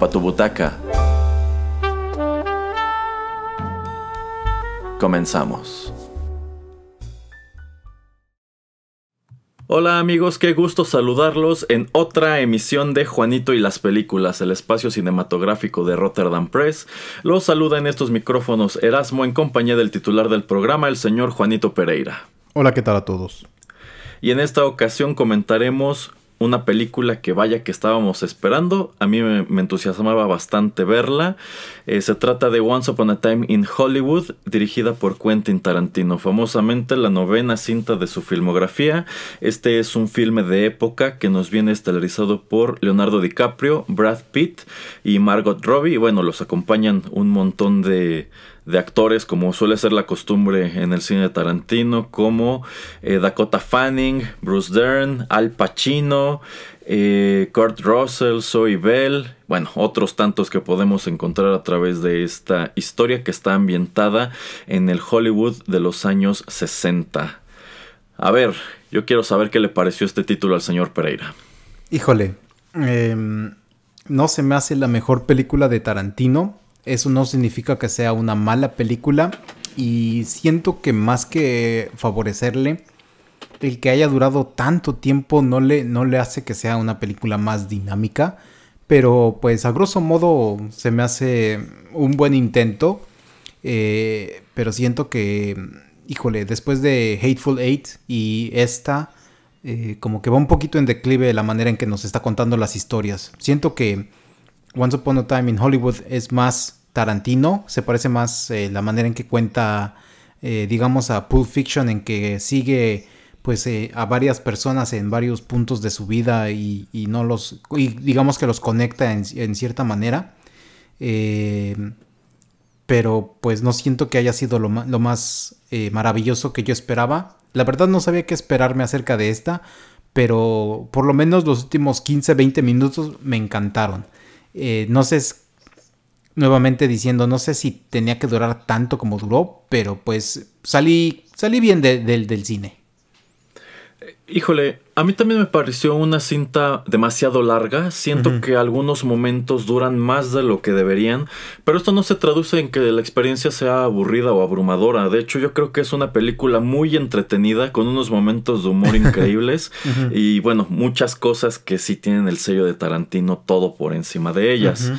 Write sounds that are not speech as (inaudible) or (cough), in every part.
Ocupa tu butaca. Comenzamos. Hola amigos, qué gusto saludarlos en otra emisión de Juanito y las películas, el espacio cinematográfico de Rotterdam Press. Los saluda en estos micrófonos Erasmo en compañía del titular del programa, el señor Juanito Pereira. Hola, ¿qué tal a todos? Y en esta ocasión comentaremos una película que vaya que estábamos esperando. A mí me, entusiasmaba bastante verla. Eh, se trata de Once Upon a Time in Hollywood, dirigida por Quentin Tarantino, famosamente la novena cinta de su filmografía. Este es un filme de época que nos viene estelarizado por Leonardo DiCaprio, Brad Pitt y Margot Robbie. Y bueno, los acompañan un montón de de actores, como suele ser la costumbre en el cine de Tarantino, como eh, Dakota Fanning, Bruce Dern, Al Pacino, eh, Kurt Russell, Zoe Bell, bueno, otros tantos que podemos encontrar a través de esta historia que está ambientada en el Hollywood de los años 60. A ver, yo quiero saber qué le pareció este título al señor Pereira. Híjole, em, no se me hace la mejor película de Tarantino eso no significa que sea una mala película y siento que más que favorecerle, el que haya durado tanto tiempo no le, no le hace que sea una película más dinámica, pero pues a grosso modo se me hace un buen intento, eh, pero siento que, híjole, después de Hateful Eight y esta, eh, como que va un poquito en declive la manera en que nos está contando las historias. Siento que Once Upon a Time in Hollywood es más Tarantino, se parece más eh, la manera en que cuenta, eh, digamos, a Pulp Fiction, en que sigue pues eh, a varias personas en varios puntos de su vida y, no los, y digamos que los conecta en, cierta manera. pero pues no siento que haya sido lo, más maravilloso que yo esperaba. La verdad no sabía qué esperarme acerca de esta, pero por lo menos los últimos 15, 20 minutos me encantaron. Eh, no sé, nuevamente diciendo, no sé si tenía que durar tanto como duró, pero pues salí, salí bien del cine. Híjole, a mí también me pareció una cinta demasiado larga. Siento que algunos momentos duran más de lo que deberían, pero esto no se traduce en que la experiencia sea aburrida o abrumadora. De hecho, yo creo que es una película muy entretenida, con unos momentos de humor (laughs) increíbles y bueno, muchas cosas que sí tienen el sello de Tarantino todo por encima de ellas.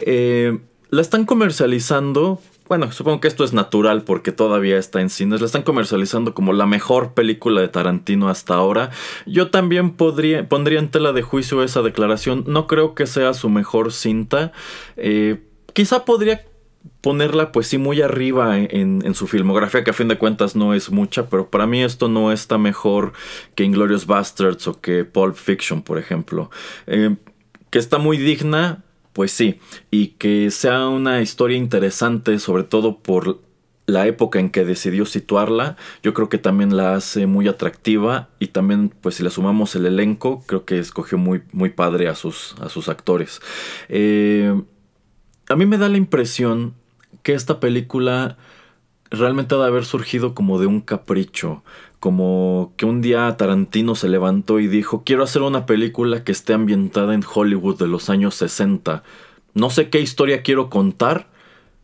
Eh, la están comercializando bueno, supongo que esto es natural porque todavía está en cines. La están comercializando como la mejor película de Tarantino hasta ahora. Yo también podría, pondría en tela de juicio esa declaración. No creo que sea su mejor cinta. Eh, quizá podría ponerla pues sí muy arriba en, su filmografía, que a fin de cuentas no es mucha, pero para mí esto no está mejor que Inglorious Bastards o que Pulp Fiction, por ejemplo. Eh, que está muy digna, pues sí, y que sea una historia interesante, sobre todo por la época en que decidió situarla, yo creo que también la hace muy atractiva y también pues si le sumamos el elenco, creo que escogió muy, muy padre a sus, a sus actores. Eh, a mí me da la impresión que esta película realmente ha de haber surgido como de un capricho, como que un día Tarantino se levantó y dijo, quiero hacer una película que esté ambientada en Hollywood de los años 60. No sé qué historia quiero contar,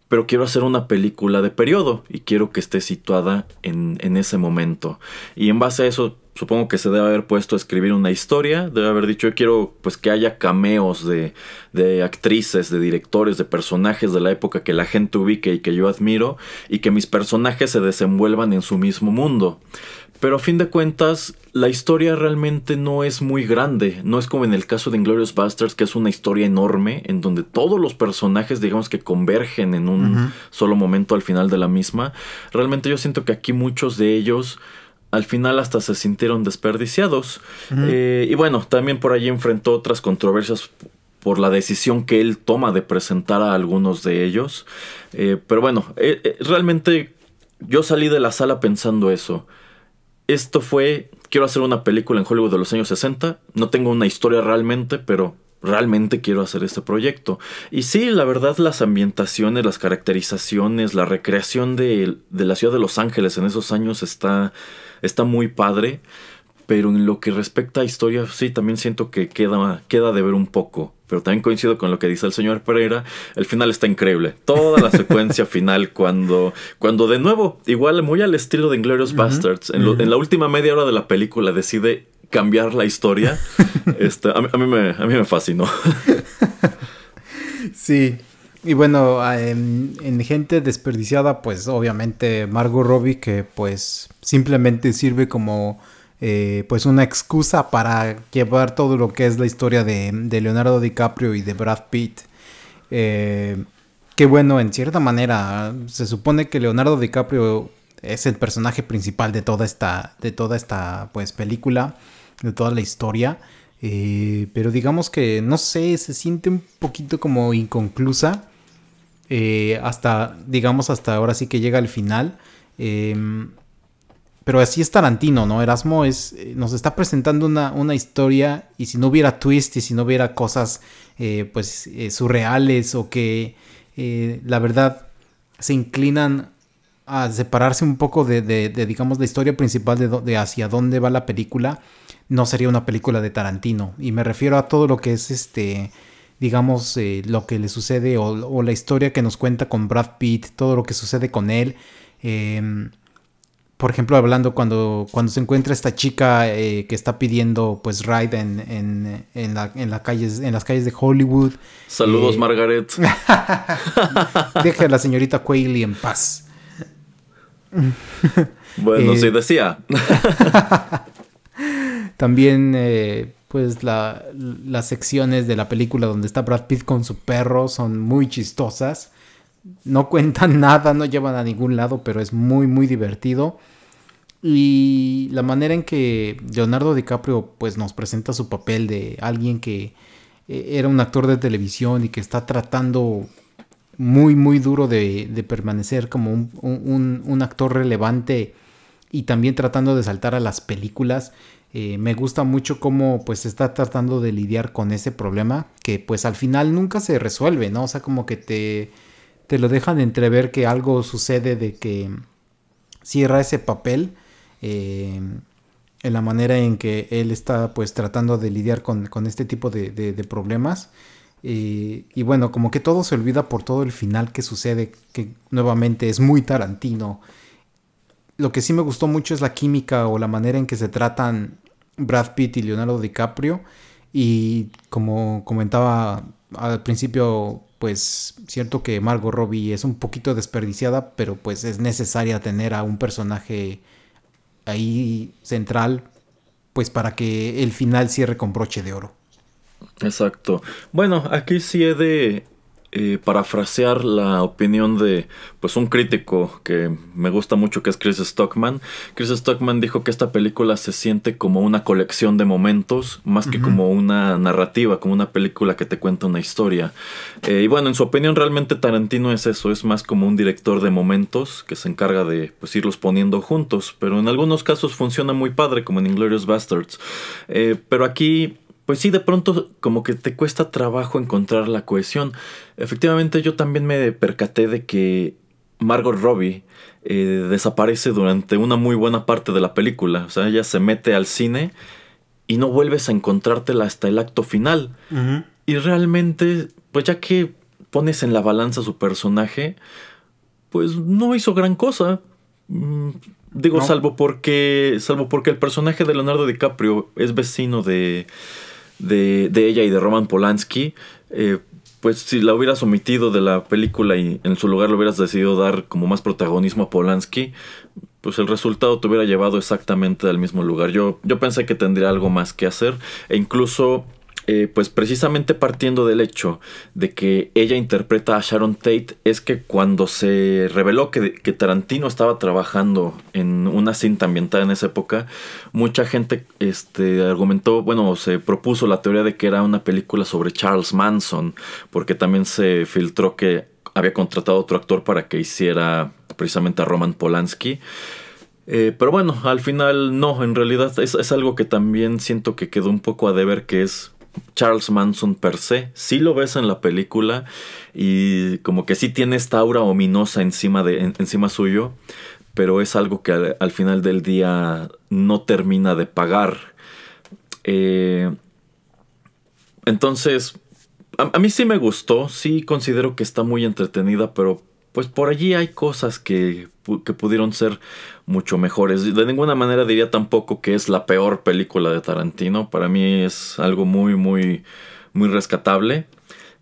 pero quiero hacer una película de periodo y quiero que esté situada en, en ese momento. Y en base a eso supongo que se debe haber puesto a escribir una historia, debe haber dicho yo quiero pues que haya cameos de, de, actrices, de directores, de personajes de la época que la gente ubique y que yo admiro y que mis personajes se desenvuelvan en su mismo mundo. Pero a fin de cuentas, la historia realmente no es muy grande. No es como en el caso de Inglorious Bastards, que es una historia enorme, en donde todos los personajes, digamos que convergen en un solo momento al final de la misma. Realmente yo siento que aquí muchos de ellos al final hasta se sintieron desperdiciados. Eh, y bueno, también por allí enfrentó otras controversias por la decisión que él toma de presentar a algunos de ellos. Eh, pero bueno, eh, realmente yo salí de la sala pensando eso. Esto fue, quiero hacer una película en Hollywood de los años 60. No tengo una historia realmente, pero realmente quiero hacer este proyecto. Y sí, la verdad, las ambientaciones, las caracterizaciones, la recreación de, de la ciudad de Los Ángeles en esos años está está muy padre. Pero en lo que respecta a historia, sí, también siento que queda, queda de ver un poco. Pero también coincido con lo que dice el señor Pereira. El final está increíble. Toda la secuencia (laughs) final, cuando, cuando de nuevo, igual muy al estilo de Inglorious Bastards, en, la última media hora de la película decide cambiar la historia. (laughs) este, a, mí me, a mí me fascinó. (laughs) sí, y bueno, en, gente desperdiciada, pues obviamente Margot Robbie, que pues simplemente sirve como eh, pues una excusa para llevar todo lo que es la historia de, Leonardo DiCaprio y de Brad Pitt. Eh, que bueno, en cierta manera, se supone que Leonardo DiCaprio es el personaje principal de toda esta, de toda esta pues película, de toda la historia. Eh, pero digamos que, no sé, se siente un poquito como inconclusa. Eh, hasta, digamos, hasta ahora sí que llega al final. Em, pero así es Tarantino, ¿no? Erasmo es, eh, nos está presentando una, una, historia y si no hubiera twist y si no hubiera cosas eh, pues surreales o que la verdad se inclinan a separarse un poco de, de, digamos, la historia principal de, de, hacia dónde va la película, no sería una película de Tarantino. Y me refiero a todo lo que es este digamos, eh, lo que le sucede o, la historia que nos cuenta con Brad Pitt, todo lo que sucede con él. Por ejemplo, hablando cuando, cuando se encuentra esta chica eh, que está pidiendo pues ride en, en, en, la, en, calles, en las calles de Hollywood. Saludos, eh, Margaret. (laughs) Deje a la señorita Quayle en paz. (laughs) bueno, sí decía. (laughs) También pues la, las secciones de la película donde está Brad Pitt con su perro son muy chistosas. No cuentan (laughs) nada, no llevan a ningún lado, pero es muy, muy divertido. Y la manera en que Leonardo DiCaprio pues nos presenta su papel de alguien que eh, era un actor de televisión y que está tratando muy, muy duro de, permanecer como un, un actor relevante y también tratando de saltar a las películas eh, me gusta mucho cómo pues está tratando de lidiar con ese problema que pues al final nunca se resuelve, ¿no? O sea, como que te, te lo dejan entrever que algo sucede de que cierra ese papel eh, en la manera en que él está pues tratando de lidiar con, este tipo de, problemas. Eh, y bueno, como que todo se olvida por todo el final que sucede, que nuevamente es muy tarantino lo que sí me gustó mucho es la química o la manera en que se tratan Brad Pitt y Leonardo DiCaprio. Y como comentaba al principio, pues cierto que Margot Robbie es un poquito desperdiciada, pero pues es necesaria tener a un personaje ahí central, pues para que el final cierre con broche de oro. Exacto. Bueno, aquí sí he de eh, parafrasear la opinión de pues un crítico que me gusta mucho que es Chris Stockman. Chris Stockman dijo que esta película se siente como una colección de momentos más que como una narrativa, como una película que te cuenta una historia. Eh, y bueno, en su opinión realmente Tarantino es eso, es más como un director de momentos que se encarga de pues irlos poniendo juntos, pero en algunos casos funciona muy padre como en Inglorious Bastards. Eh, pero aquí pues sí, de pronto como que te cuesta trabajo encontrar la cohesión. Efectivamente, yo también me percaté de que Margot Robbie eh, desaparece durante una muy buena parte de la película. O sea, ella se mete al cine y no vuelves a encontrártela hasta el acto final. Y realmente, pues ya que pones en la balanza su personaje, pues no hizo gran cosa. Mm, digo, salvo porque. Salvo porque el personaje de Leonardo DiCaprio es vecino de de, ella y de Roman Polanski, eh, pues si la hubieras omitido de la película y en su lugar le hubieras decidido dar como más protagonismo a Polanski, pues el resultado te hubiera llevado exactamente al mismo lugar. Yo, yo pensé que tendría algo más que hacer e incluso eh, pues precisamente partiendo del hecho de que ella interpreta a Sharon Tate, es que cuando se reveló que, Tarantino estaba trabajando en una cinta ambientada en esa época, mucha gente este, argumentó, bueno, se propuso la teoría de que era una película sobre Charles Manson, porque también se filtró que había contratado a otro actor para que hiciera precisamente a Roman Polanski. Eh, pero bueno, al final no, en realidad es, es, algo que también siento que quedó un poco a deber, que es Charles Manson per se. Sí lo ves en la película y como que sí tiene esta aura ominosa encima, de, encima suyo, pero es algo que al, final del día no termina de pagar. Eh, entonces, a, mí sí me gustó, sí considero que está muy entretenida, pero pues por allí hay cosas que, que, pudieron ser mucho mejores. De ninguna manera diría tampoco que es la peor película de Tarantino. Para mí es algo muy, muy, muy rescatable.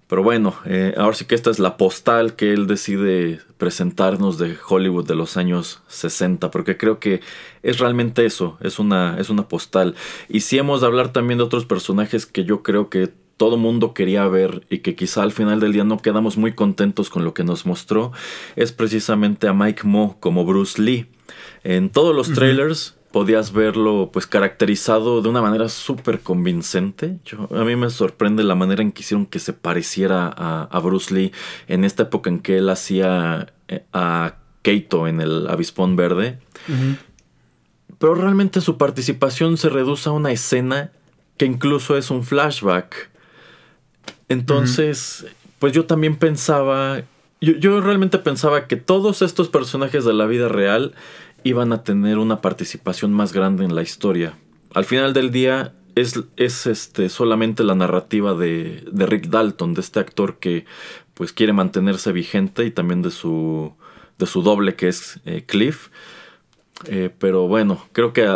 Pero bueno, eh, ahora sí que esta es la postal que él decide presentarnos de Hollywood de los años 60, porque creo que es realmente eso, es una, es una postal. Y si hemos de hablar también de otros personajes que yo creo que todo mundo quería ver y que quizá al final del día no quedamos muy contentos con lo que nos mostró, es precisamente a Mike Moe como Bruce Lee. En todos los trailers podías verlo pues caracterizado de una manera súper convincente. a mí me sorprende la manera en que hicieron que se pareciera a, Bruce Lee en esta época en que él hacía eh, a Keito en el Avispón Verde. Pero realmente su participación se reduce a una escena que incluso es un flashback entonces, pues yo también pensaba, yo, realmente pensaba que todos estos personajes de la vida real iban a tener una participación más grande en la historia. Al final del día es, es este, solamente la narrativa de, de, Rick Dalton, de este actor que pues quiere mantenerse vigente y también de su, de su doble que es eh, Cliff. Eh, pero bueno, creo que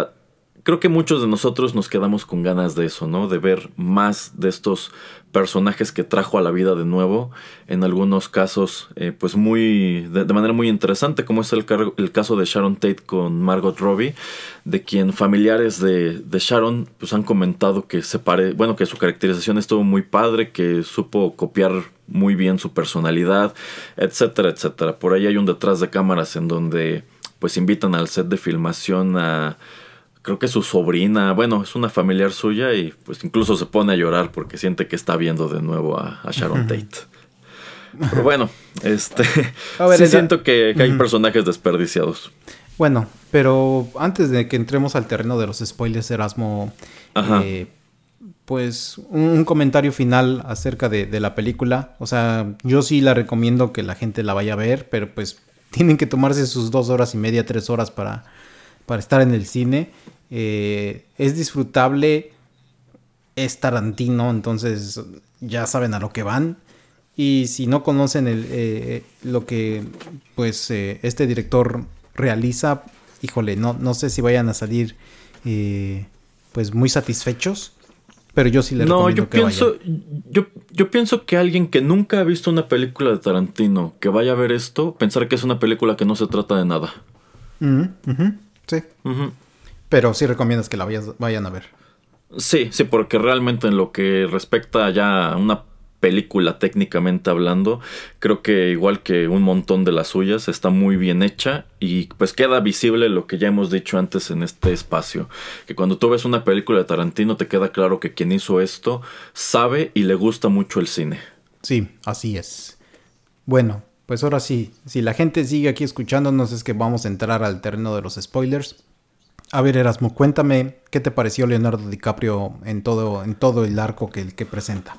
creo que muchos de nosotros nos quedamos con ganas de eso, ¿no? De ver más de estos personajes que trajo a la vida de nuevo, en algunos casos, eh, pues muy, de, manera muy interesante, como es el, caso de Sharon Tate con Margot Robbie, de quien familiares de, de Sharon, pues han comentado que se pare, bueno, que su caracterización estuvo muy padre, que supo copiar muy bien su personalidad, etcétera, etcétera. Por ahí hay un detrás de cámaras en donde, pues invitan al set de filmación a creo que su sobrina, bueno, es una familiar suya y pues incluso se pone a llorar porque siente que está viendo de nuevo a, Sharon Tate. Pero bueno, (laughs) este sí siento que, hay personajes desperdiciados. Bueno, pero antes de que entremos al terreno de los spoilers, Erasmo, eh, pues un, comentario final acerca de, de, la película. O sea, yo sí la recomiendo que la gente la vaya a ver, pero pues tienen que tomarse sus dos horas y media, tres horas para, para estar en el cine. Eh, es disfrutable, es Tarantino, entonces ya saben a lo que van. Y si no conocen el, eh, lo que pues eh, este director realiza, híjole, no, no sé si vayan a salir pues muy satisfechos. Pero yo sí le no, yo pienso, Yo, yo pienso que alguien que nunca ha visto una película de Tarantino, que vaya a ver esto, pensar que es una película que no se trata de nada. Sí. Pero sí recomiendas que la vayan a ver. Sí, sí, porque realmente en lo que respecta ya a una película técnicamente hablando, creo que igual que un montón de las suyas, está muy bien hecha y pues queda visible lo que ya hemos dicho antes en este espacio, que cuando tú ves una película de Tarantino te queda claro que quien hizo esto sabe y le gusta mucho el cine. Sí, así es. Bueno, pues ahora sí, si la gente sigue aquí escuchándonos es que vamos a entrar al terreno de los spoilers. A ver, Erasmo, cuéntame qué te pareció Leonardo DiCaprio en todo, en todo el arco que, que presenta.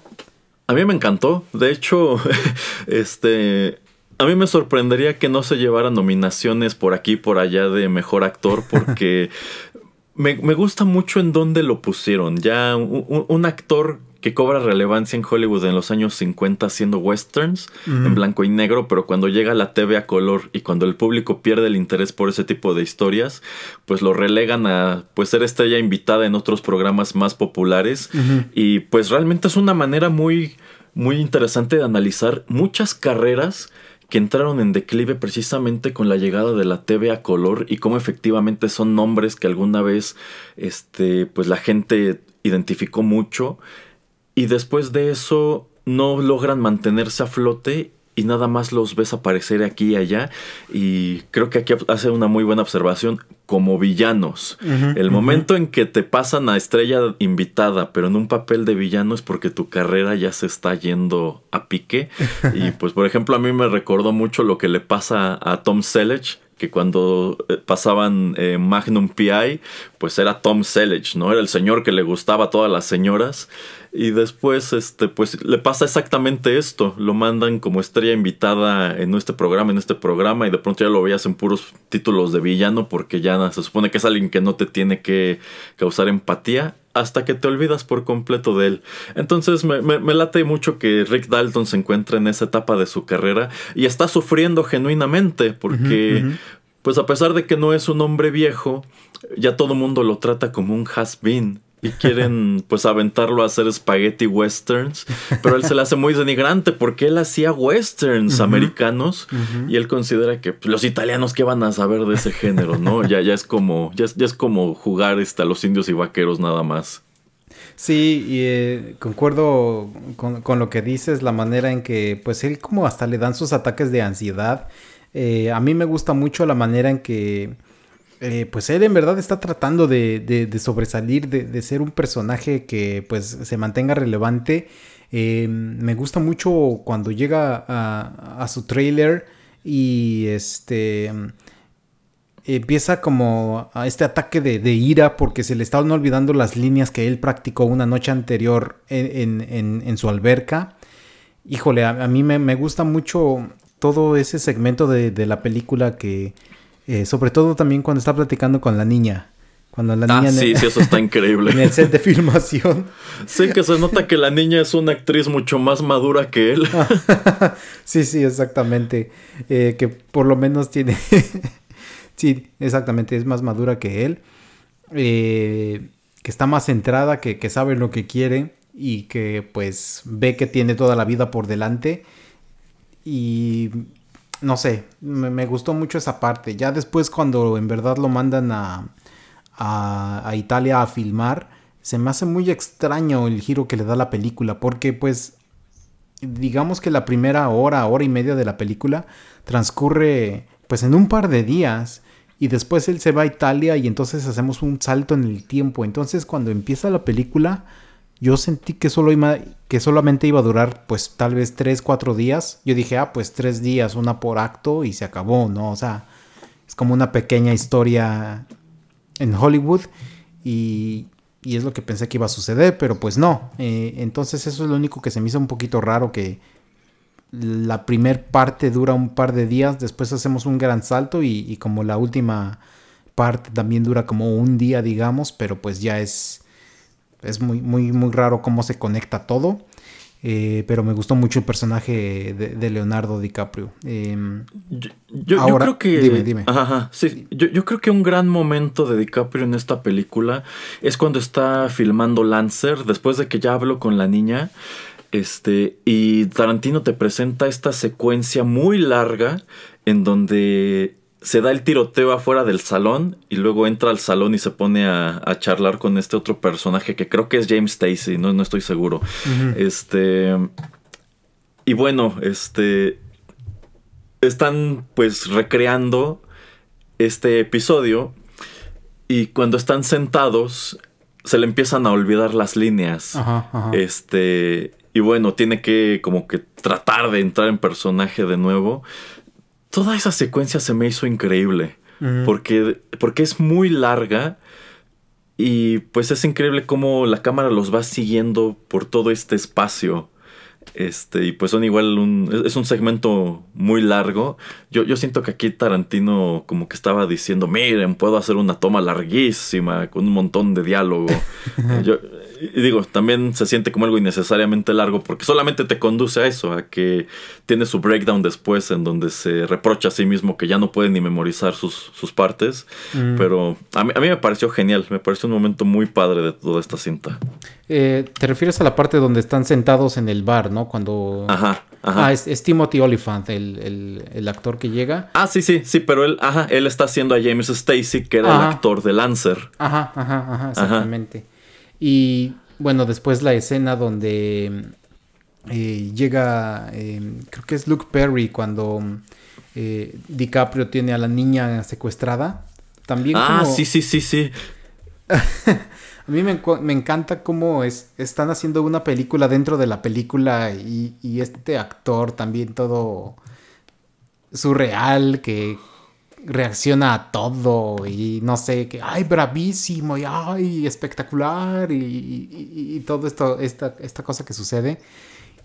A mí me encantó. De hecho, (laughs) este. A mí me sorprendería que no se llevara nominaciones por aquí por allá de mejor actor, (laughs) porque me, gusta mucho en dónde lo pusieron. Ya un actor que cobra relevancia en Hollywood en los años 50 haciendo westerns en blanco y negro, pero cuando llega la TV a color y cuando el público pierde el interés por ese tipo de historias, pues lo relegan a pues ser estrella invitada en otros programas más populares. Y pues realmente es una manera muy muy interesante de analizar muchas carreras que entraron en declive precisamente con la llegada de la TV a color y cómo efectivamente son nombres que alguna vez este pues la gente identificó mucho y después de eso no logran mantenerse a flote y nada más los ves aparecer aquí y allá. Y creo que aquí hace una muy buena observación como villanos. el momento en que te pasan a estrella invitada, pero en un papel de villano es porque tu carrera ya se está yendo a pique. (laughs) y pues, por ejemplo, a mí me recordó mucho lo que le pasa a Tom Selleck que cuando eh, pasaban eh, Magnum PI, pues era Tom Selleck, ¿no? Era el señor que le gustaba a todas las señoras. Y después, este, pues le pasa exactamente esto. Lo mandan como estrella invitada en este programa, en este programa, y de pronto ya lo veías en puros títulos de villano, porque ya se supone que es alguien que no te tiene que causar empatía hasta que te olvidas por completo de él. Entonces me, me, late mucho que Rick Dalton se encuentre en esa etapa de su carrera y está sufriendo genuinamente porque, pues a pesar de que no es un hombre viejo, ya todo el mundo lo trata como un has-been y quieren (laughs) pues aventarlo a hacer spaghetti westerns, pero él se le hace muy denigrante porque él hacía westerns americanos y él considera que pues, los italianos qué van a saber de ese género, ¿no? Ya, ya es como ya, ya es como jugar este, a los indios y vaqueros nada más. Sí, y eh, concuerdo con, con, lo que dices, la manera en que pues él como hasta le dan sus ataques de ansiedad. Eh, a mí me gusta mucho la manera en que eh, pues él en verdad está tratando de, sobresalir, de, ser un personaje que pues se mantenga relevante. Eh, me gusta mucho cuando llega a, su trailer y este empieza como a este ataque de, ira porque se le estaban olvidando las líneas que él practicó una noche anterior en, su alberca. Híjole, a, mí me, gusta mucho todo ese segmento de la película que eh, sobre todo también cuando está platicando con la niña. Cuando la ah, niña sí, sí, eso está (laughs) increíble. En el set de filmación. Sí, que se nota que la niña es una actriz mucho más madura que él. (laughs) sí, sí, exactamente. Eh, que por lo menos tiene. (laughs) sí, exactamente, es más madura que él. Eh, que está más centrada, que, que sabe lo que quiere y que pues ve que tiene toda la vida por delante. Y no sé, me, gustó mucho esa parte. Ya después cuando en verdad lo mandan a, a, Italia a filmar, se me hace muy extraño el giro que le da la película, porque pues digamos que la primera hora, hora y media de la película transcurre pues en un par de días y después él se va a Italia y entonces hacemos un salto en el tiempo. Entonces cuando empieza la película yo sentí que, solo iba, que solamente iba a durar pues tal vez 3, 4 días. Yo dije, ah, pues 3 días, una por acto y se acabó, ¿no? O sea, es como una pequeña historia en Hollywood y, y es lo que pensé que iba a suceder, pero pues no. Eh, entonces eso es lo único que se me hizo un poquito raro que la primer parte dura un par de días, después hacemos un gran salto y, y como la última parte también dura como un día, digamos, pero pues ya es es muy, muy, muy raro cómo se conecta todo. Eh, pero me gustó mucho el personaje de, Leonardo DiCaprio. Em, yo, creo que. Dime, dime. sí. Yo, creo que un gran momento de DiCaprio en esta película es cuando está filmando Lancer, después de que ya hablo con la niña. Este, y Tarantino te presenta esta secuencia muy larga en donde se da el tiroteo afuera del salón y luego entra al salón y se pone a, charlar con este otro personaje que creo que es James Stacy, no, no estoy seguro. Este. Y bueno, este. Están pues recreando este episodio y cuando están sentados se le empiezan a olvidar las líneas. Este. Y bueno, tiene que como que tratar de entrar en personaje de nuevo toda esa secuencia se me hizo increíble. porque, porque es muy larga. Y pues es increíble cómo la cámara los va siguiendo por todo este espacio. Este, y pues son igual un. Es un segmento muy largo. Yo, yo siento que aquí Tarantino como que estaba diciendo: Miren, puedo hacer una toma larguísima con un montón de diálogo. (laughs) yo, y digo, también se siente como algo innecesariamente largo porque solamente te conduce a eso, a que tiene su breakdown después en donde se reprocha a sí mismo que ya no puede ni memorizar sus, sus partes. Mm. Pero a mí, a mí, me pareció genial, me pareció un momento muy padre de toda esta cinta. Eh, te refieres a la parte donde están sentados en el bar, ¿no? Cuando... Ajá. Ajá. Ah, es, Timothy Oliphant, el, el, actor que llega. Ah, sí, sí, sí, pero él, ajá, él está haciendo a James Stacy, que era el actor de Lancer. Ajá, ajá, ajá, exactamente. Y bueno, después la escena donde eh, llega, eh, creo que es Luke Perry cuando eh, DiCaprio tiene a la niña secuestrada. También ah, sí, sí, sí, sí. (laughs) a mí me, encanta cómo es, están haciendo una película dentro de la película y, y este actor también todo surreal que reacciona a todo y no sé, que, ay, bravísimo y ay, espectacular y, todo esto, esta, esta cosa que sucede.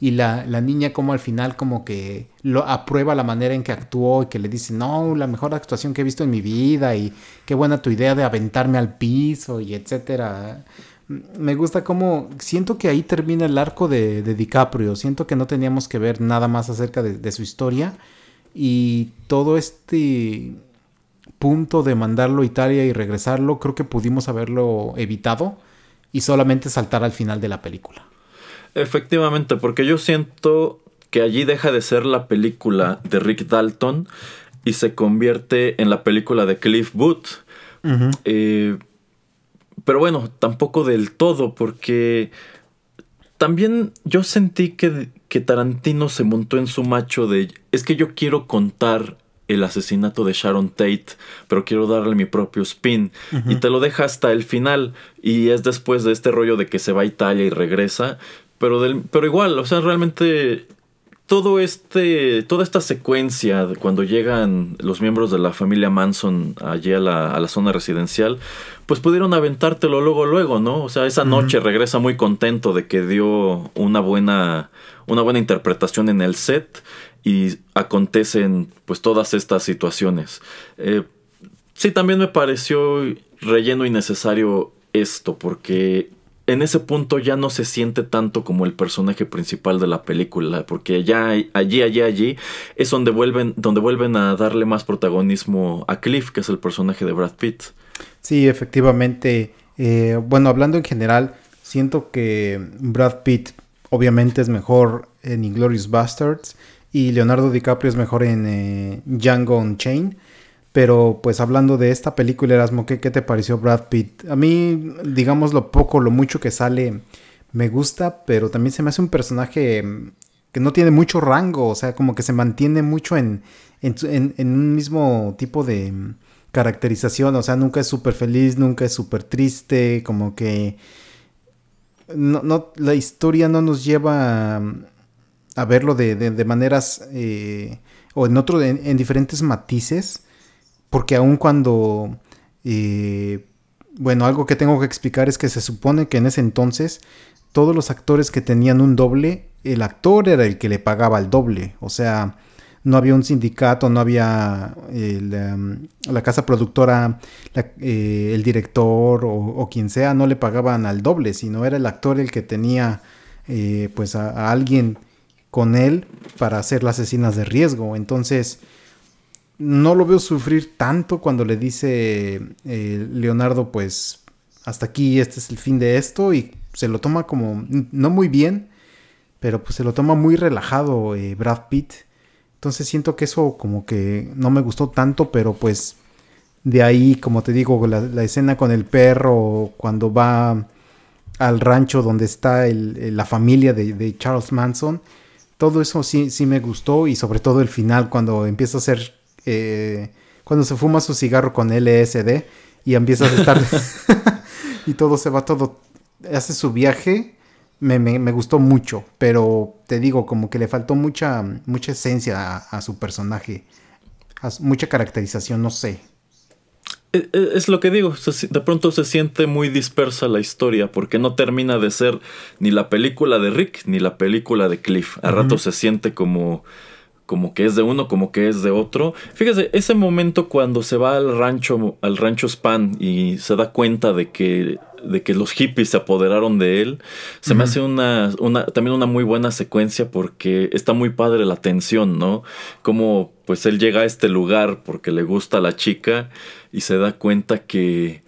Y la, niña como al final como que lo aprueba la manera en que actuó y que le dice, no, la mejor actuación que he visto en mi vida y qué buena tu idea de aventarme al piso y etcétera. Me gusta como, siento que ahí termina el arco de, DiCaprio, siento que no teníamos que ver nada más acerca de su historia y todo este punto de mandarlo a Italia y regresarlo, creo que pudimos haberlo evitado y solamente saltar al final de la película. Efectivamente, porque yo siento que allí deja de ser la película de Rick Dalton y se convierte en la película de Cliff Booth. Eh, pero bueno, tampoco del todo, porque también yo sentí que, que Tarantino se montó en su macho de es que yo quiero contar el asesinato de Sharon Tate, pero quiero darle mi propio spin. Y te lo deja hasta el final. Y es después de este rollo de que se va a Italia y regresa. Pero, del, pero igual, o sea, realmente todo este, toda esta secuencia de cuando llegan los miembros de la familia Manson allí a la, a la zona residencial, pues pudieron aventártelo luego, luego, ¿no? O sea, esa noche regresa muy contento de que dio una buena, una buena interpretación en el set y acontecen pues todas estas situaciones. Eh, sí, también me pareció relleno innecesario esto, porque en ese punto ya no se siente tanto como el personaje principal de la película, porque ya allí, allí, allí es donde vuelven, donde vuelven a darle más protagonismo a Cliff, que es el personaje de Brad Pitt. Sí, efectivamente. Eh, bueno, hablando en general, siento que Brad Pitt obviamente es mejor en Inglorious Bastards y Leonardo DiCaprio es mejor en eh, Django Unchained. Pero pues hablando de esta película, Erasmo, ¿qué, ¿qué, te pareció Brad Pitt? A mí, digamos, lo poco, lo mucho que sale, me gusta, pero también se me hace un personaje mm, que no tiene mucho rango, o sea, como que se mantiene mucho en, en, un mismo tipo de mm, caracterización, o sea, nunca es súper feliz, nunca es súper triste, como que... No, no, la historia no nos lleva mm, a verlo de, de, maneras eh, o en otro, en, diferentes matices, porque aun cuando, eh, bueno, algo que tengo que explicar es que se supone que en ese entonces todos los actores que tenían un doble, el actor era el que le pagaba el doble, o sea, no había un sindicato, no había um, la casa productora, eh, el director o, quien sea, no le pagaban al doble, sino era el actor el que tenía pues a, alguien con él para hacer las escenas de riesgo. Entonces, no lo veo sufrir tanto cuando le dice eh, Leonardo, pues, hasta aquí, este es el fin de esto, y se lo toma como, no muy bien, pero pues se lo toma muy relajado eh, Brad Pitt. Entonces siento que eso como que no me gustó tanto, pero pues de ahí, como te digo, la, escena con el perro, cuando va al rancho donde está la familia de Charles Manson, todo eso sí, sí me gustó y sobre todo el final cuando empieza a hacer, eh, cuando se fuma su cigarro con LSD y empieza a estar (laughs) (laughs) y todo se va todo, hace su viaje, me, gustó mucho, pero te digo, como que le faltó mucha, mucha esencia a, su personaje, mucha caracterización, no sé. E, e, es lo que digo, de pronto se siente muy dispersa la historia porque no termina de ser ni la película de Rick ni la película de Cliff. A rato se siente como como que es de uno, como que es de otro. Fíjese, ese momento cuando se va al rancho, al rancho Span y se da cuenta de que, de que los hippies se apoderaron de él, se me hace una, una, también una muy buena secuencia porque está muy padre la tensión, ¿no? Como pues él llega a este lugar porque le gusta a la chica y se da cuenta que,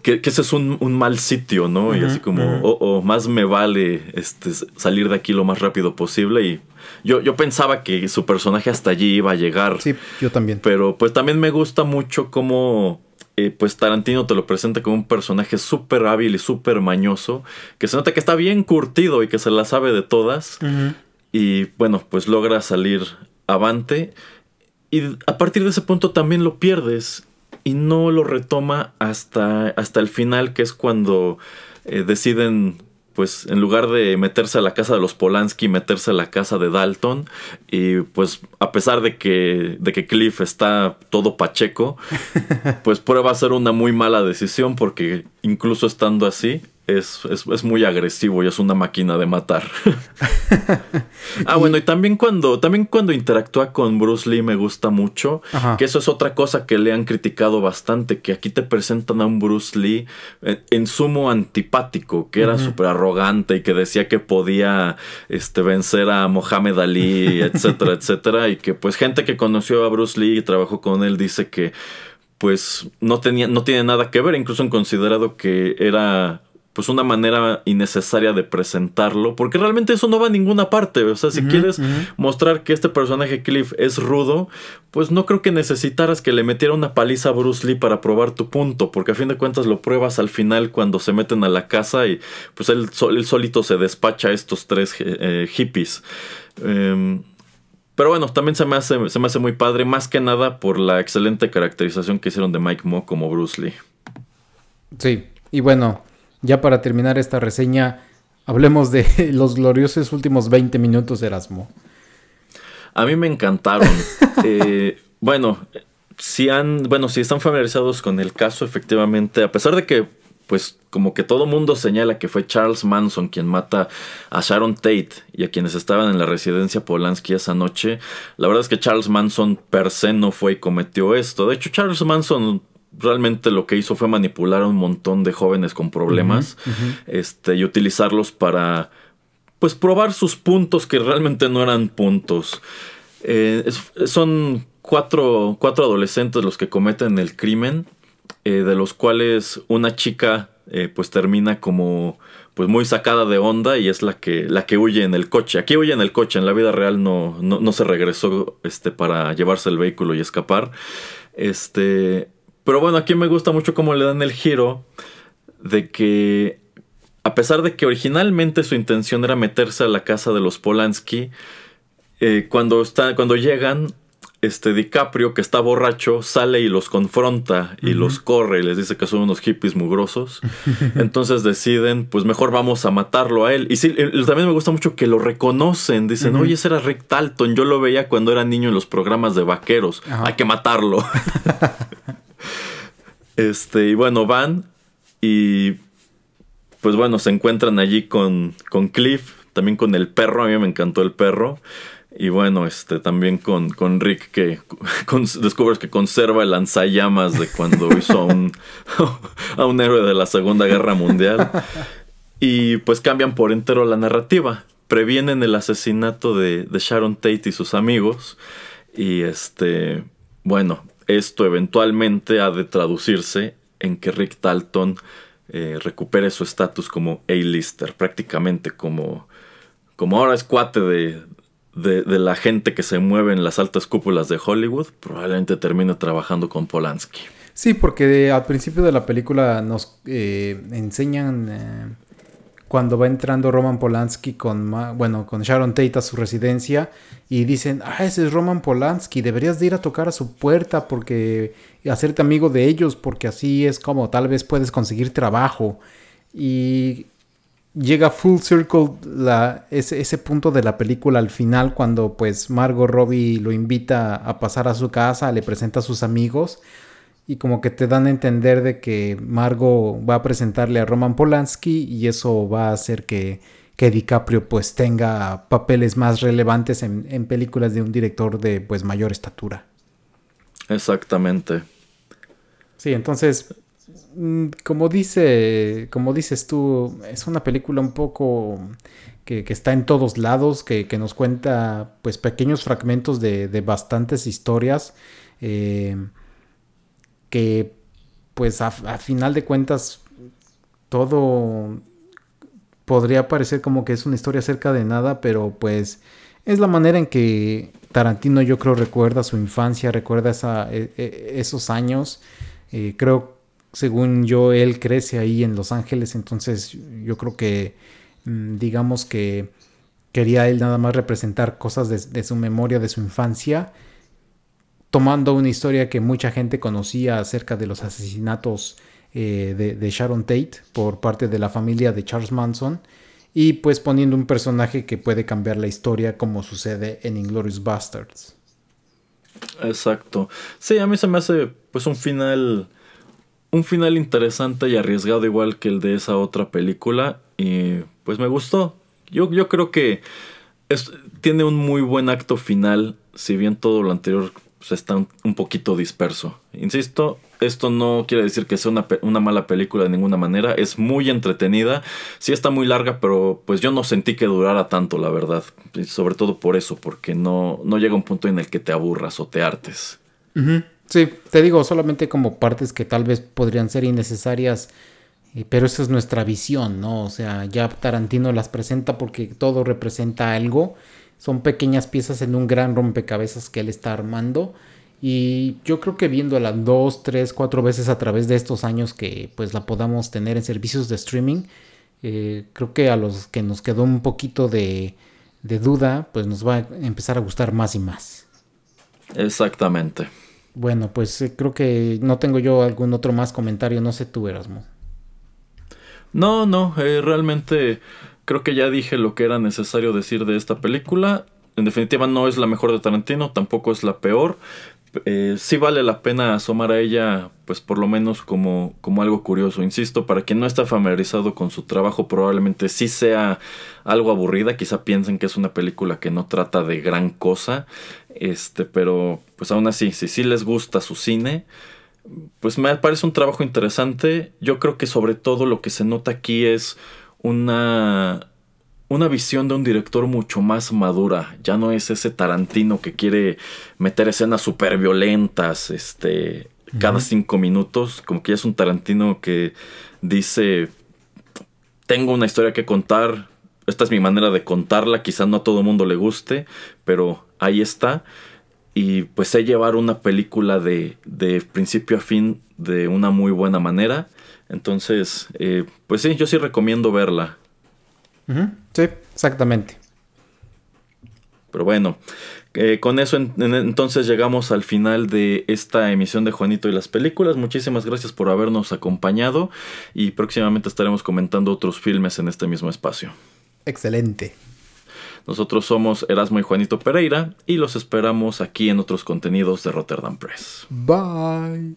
que, ese es un, mal sitio, ¿no? y así como, o oh, oh, más me vale este, salir de aquí lo más rápido posible. Y yo, yo pensaba que su personaje hasta allí iba a llegar. Sí, yo también. Pero pues también me gusta mucho cómo eh, pues Tarantino te lo presenta como un personaje súper hábil y súper mañoso, que se nota que está bien curtido y que se la sabe de todas. Y bueno, pues logra salir avante. Y a partir de ese punto también lo pierdes y no lo retoma hasta, hasta el final, que es cuando eh, deciden pues en lugar de meterse a la casa de los Polanski, meterse a la casa de Dalton. Y pues a pesar de que, de que Cliff está todo pacheco, (laughs) pues prueba a ser una muy mala decisión porque incluso estando así, es, muy agresivo y es una máquina de matar. (laughs) ah, bueno, y también cuando, también cuando interactúa con Bruce Lee me gusta mucho, que eso es otra cosa que le han criticado bastante, que aquí te presentan a un Bruce Lee en, sumo antipático, que era súper arrogante y que decía que podía este, vencer a Mohamed Ali, (laughs) etcétera, etcétera, y que pues gente que conoció a Bruce Lee y trabajó con él dice que pues no tenía, no tiene nada que ver, incluso han considerado que era pues una manera innecesaria de presentarlo, porque realmente eso no va a ninguna parte, o sea, si quieres mostrar que este personaje Cliff es rudo, pues no creo que necesitaras que le metiera una paliza a Bruce Lee para probar tu punto, porque a fin de cuentas lo pruebas al final cuando se meten a la casa y pues él, solito se despacha a estos tres eh, hippies. Em, pero bueno, también se me, hace, se me hace muy padre, más que nada por la excelente caracterización que hicieron de Mike Moore como Bruce Lee. Sí, y bueno, ya para terminar esta reseña, hablemos de (laughs) los gloriosos últimos 20 minutos de Erasmo. A mí me encantaron. (laughs) Eh, bueno, si han, bueno, si están familiarizados con el caso, efectivamente, a pesar de que, pues, como que todo mundo señala que fue Charles Manson quien mata a Sharon Tate y a quienes estaban en la residencia Polanski esa noche, la verdad es que Charles Manson per se no fue y cometió esto. De hecho, Charles Manson realmente lo que hizo fue manipular a un montón de jóvenes con problemas Este, y utilizarlos para pues probar sus puntos que realmente no eran puntos. Eh, son cuatro, cuatro, adolescentes los que cometen el crimen, eh, de los cuales una chica eh, pues termina como pues muy sacada de onda y es la que, la que huye en el coche. Aquí huye en el coche, en la vida real no, no, no se regresó este, para llevarse el vehículo y escapar. Este, pero bueno, aquí me gusta mucho cómo le dan el giro de que a pesar de que originalmente su intención era meterse a la casa de los Polanski, eh, cuando, está, cuando llegan, este DiCaprio, que está borracho, sale y los confronta y los corre y les dice que son unos hippies mugrosos. (laughs) Entonces deciden, pues mejor vamos a matarlo a él. Y sí, también me gusta mucho que lo reconocen. Dicen, oye, ese era Rick Talton. Yo lo veía cuando era niño en los programas de vaqueros. Hay que matarlo. (laughs) (laughs) Este, y bueno, van y pues bueno, se encuentran allí con, con Cliff, también con el perro, a mí me encantó el perro. Y bueno, este también con, con Rick que (laughs) descubres que conserva el lanzallamas de cuando hizo a un, (laughs) a un héroe de la Segunda Guerra Mundial. Y pues cambian por entero la narrativa. Previenen el asesinato de, de Sharon Tate y sus amigos. Y este, bueno, esto eventualmente ha de traducirse en que Rick Dalton eh, recupere su estatus como A-lister, prácticamente como, como ahora es cuate de, de, la gente que se mueve en las altas cúpulas de Hollywood, probablemente termine trabajando con Polanski. Sí, porque al principio de la película nos eh, enseñan eh, cuando va entrando Roman Polanski con, bueno, con Sharon Tate a su residencia y dicen, ah, ese es Roman Polanski, deberías de ir a tocar a su puerta porque hacerte amigo de ellos porque así es como tal vez puedes conseguir trabajo. Y llega full circle ese, ese, punto de la película al final cuando pues Margot Robbie lo invita a pasar a su casa, le presenta a sus amigos y como que te dan a entender de que Margot va a presentarle a Roman Polanski y eso va a hacer que, que DiCaprio pues tenga papeles más relevantes en, en, películas de un director de pues mayor estatura. Exactamente. Sí, entonces, mm, como dice, como dices tú, es una película un poco que, que está en todos lados, que, que, nos cuenta pues pequeños fragmentos de, de bastantes historias. Eh, que pues a, final de cuentas todo podría parecer como que es una historia acerca de nada, pero pues es la manera en que Tarantino yo creo recuerda su infancia, recuerda esa, e, e, esos años. Eh, creo, según yo, él crece ahí en Los Ángeles, entonces yo creo que, mm, digamos que quería él nada más representar cosas de, su memoria, de su infancia, tomando una historia que mucha gente conocía acerca de los asesinatos eh, de, Sharon Tate por parte de la familia de Charles Manson y pues poniendo un personaje que puede cambiar la historia como sucede en Inglorious Bastards. Exacto. Sí, a mí se me hace pues un final un final interesante y arriesgado igual que el de esa otra película y pues me gustó. Yo, yo creo que tiene un muy buen acto final, si bien todo lo anterior pues, está un, poquito disperso. Insisto, esto no quiere decir que sea una, mala película de ninguna manera, es muy entretenida, sí está muy larga, pero pues yo no sentí que durara tanto, la verdad. sobre todo por eso, porque no, no llega un punto en el que te aburras o te hartes. Sí, te digo, solamente como partes que tal vez podrían ser innecesarias pero esa es nuestra visión, ¿no? O sea, ya Tarantino las presenta porque todo representa algo. Son pequeñas piezas en un gran rompecabezas que él está armando. Y yo creo que viéndola dos, tres, cuatro veces a través de estos años que pues la podamos tener en servicios de streaming, eh, creo que a los que nos quedó un poquito de, de duda, pues nos va a empezar a gustar más y más. Exactamente. Bueno, pues eh, creo que no tengo yo algún otro más comentario, no sé tú, Erasmo. No, no, eh, realmente creo que ya dije lo que era necesario decir de esta película. En definitiva no es la mejor de Tarantino, tampoco es la peor. Eh, sí vale la pena asomar a ella, pues por lo menos como, como algo curioso. Insisto, para quien no está familiarizado con su trabajo, probablemente sí sea algo aburrida. Quizá piensen que es una película que no trata de gran cosa. Este, pero pues aún así, si sí les gusta su cine, pues me parece un trabajo interesante. Yo creo que sobre todo lo que se nota aquí es una, una visión de un director mucho más madura. Ya no es ese Tarantino que quiere meter escenas súper violentas este, cada cinco minutos. Como que ya es un Tarantino que dice, tengo una historia que contar. Esta es mi manera de contarla. Quizá no a todo el mundo le guste, pero ahí está y pues sé llevar una película de, de principio a fin de una muy buena manera. Entonces, eh, pues sí, yo sí recomiendo verla. Sí, exactamente. Pero bueno, eh, con eso entonces llegamos al final de esta emisión de Juanito y las películas. Muchísimas gracias por habernos acompañado y próximamente estaremos comentando otros filmes en este mismo espacio. Excelente. Nosotros somos Erasmo y Juanito Pereira y los esperamos aquí en otros contenidos de Rotterdam Press. Bye.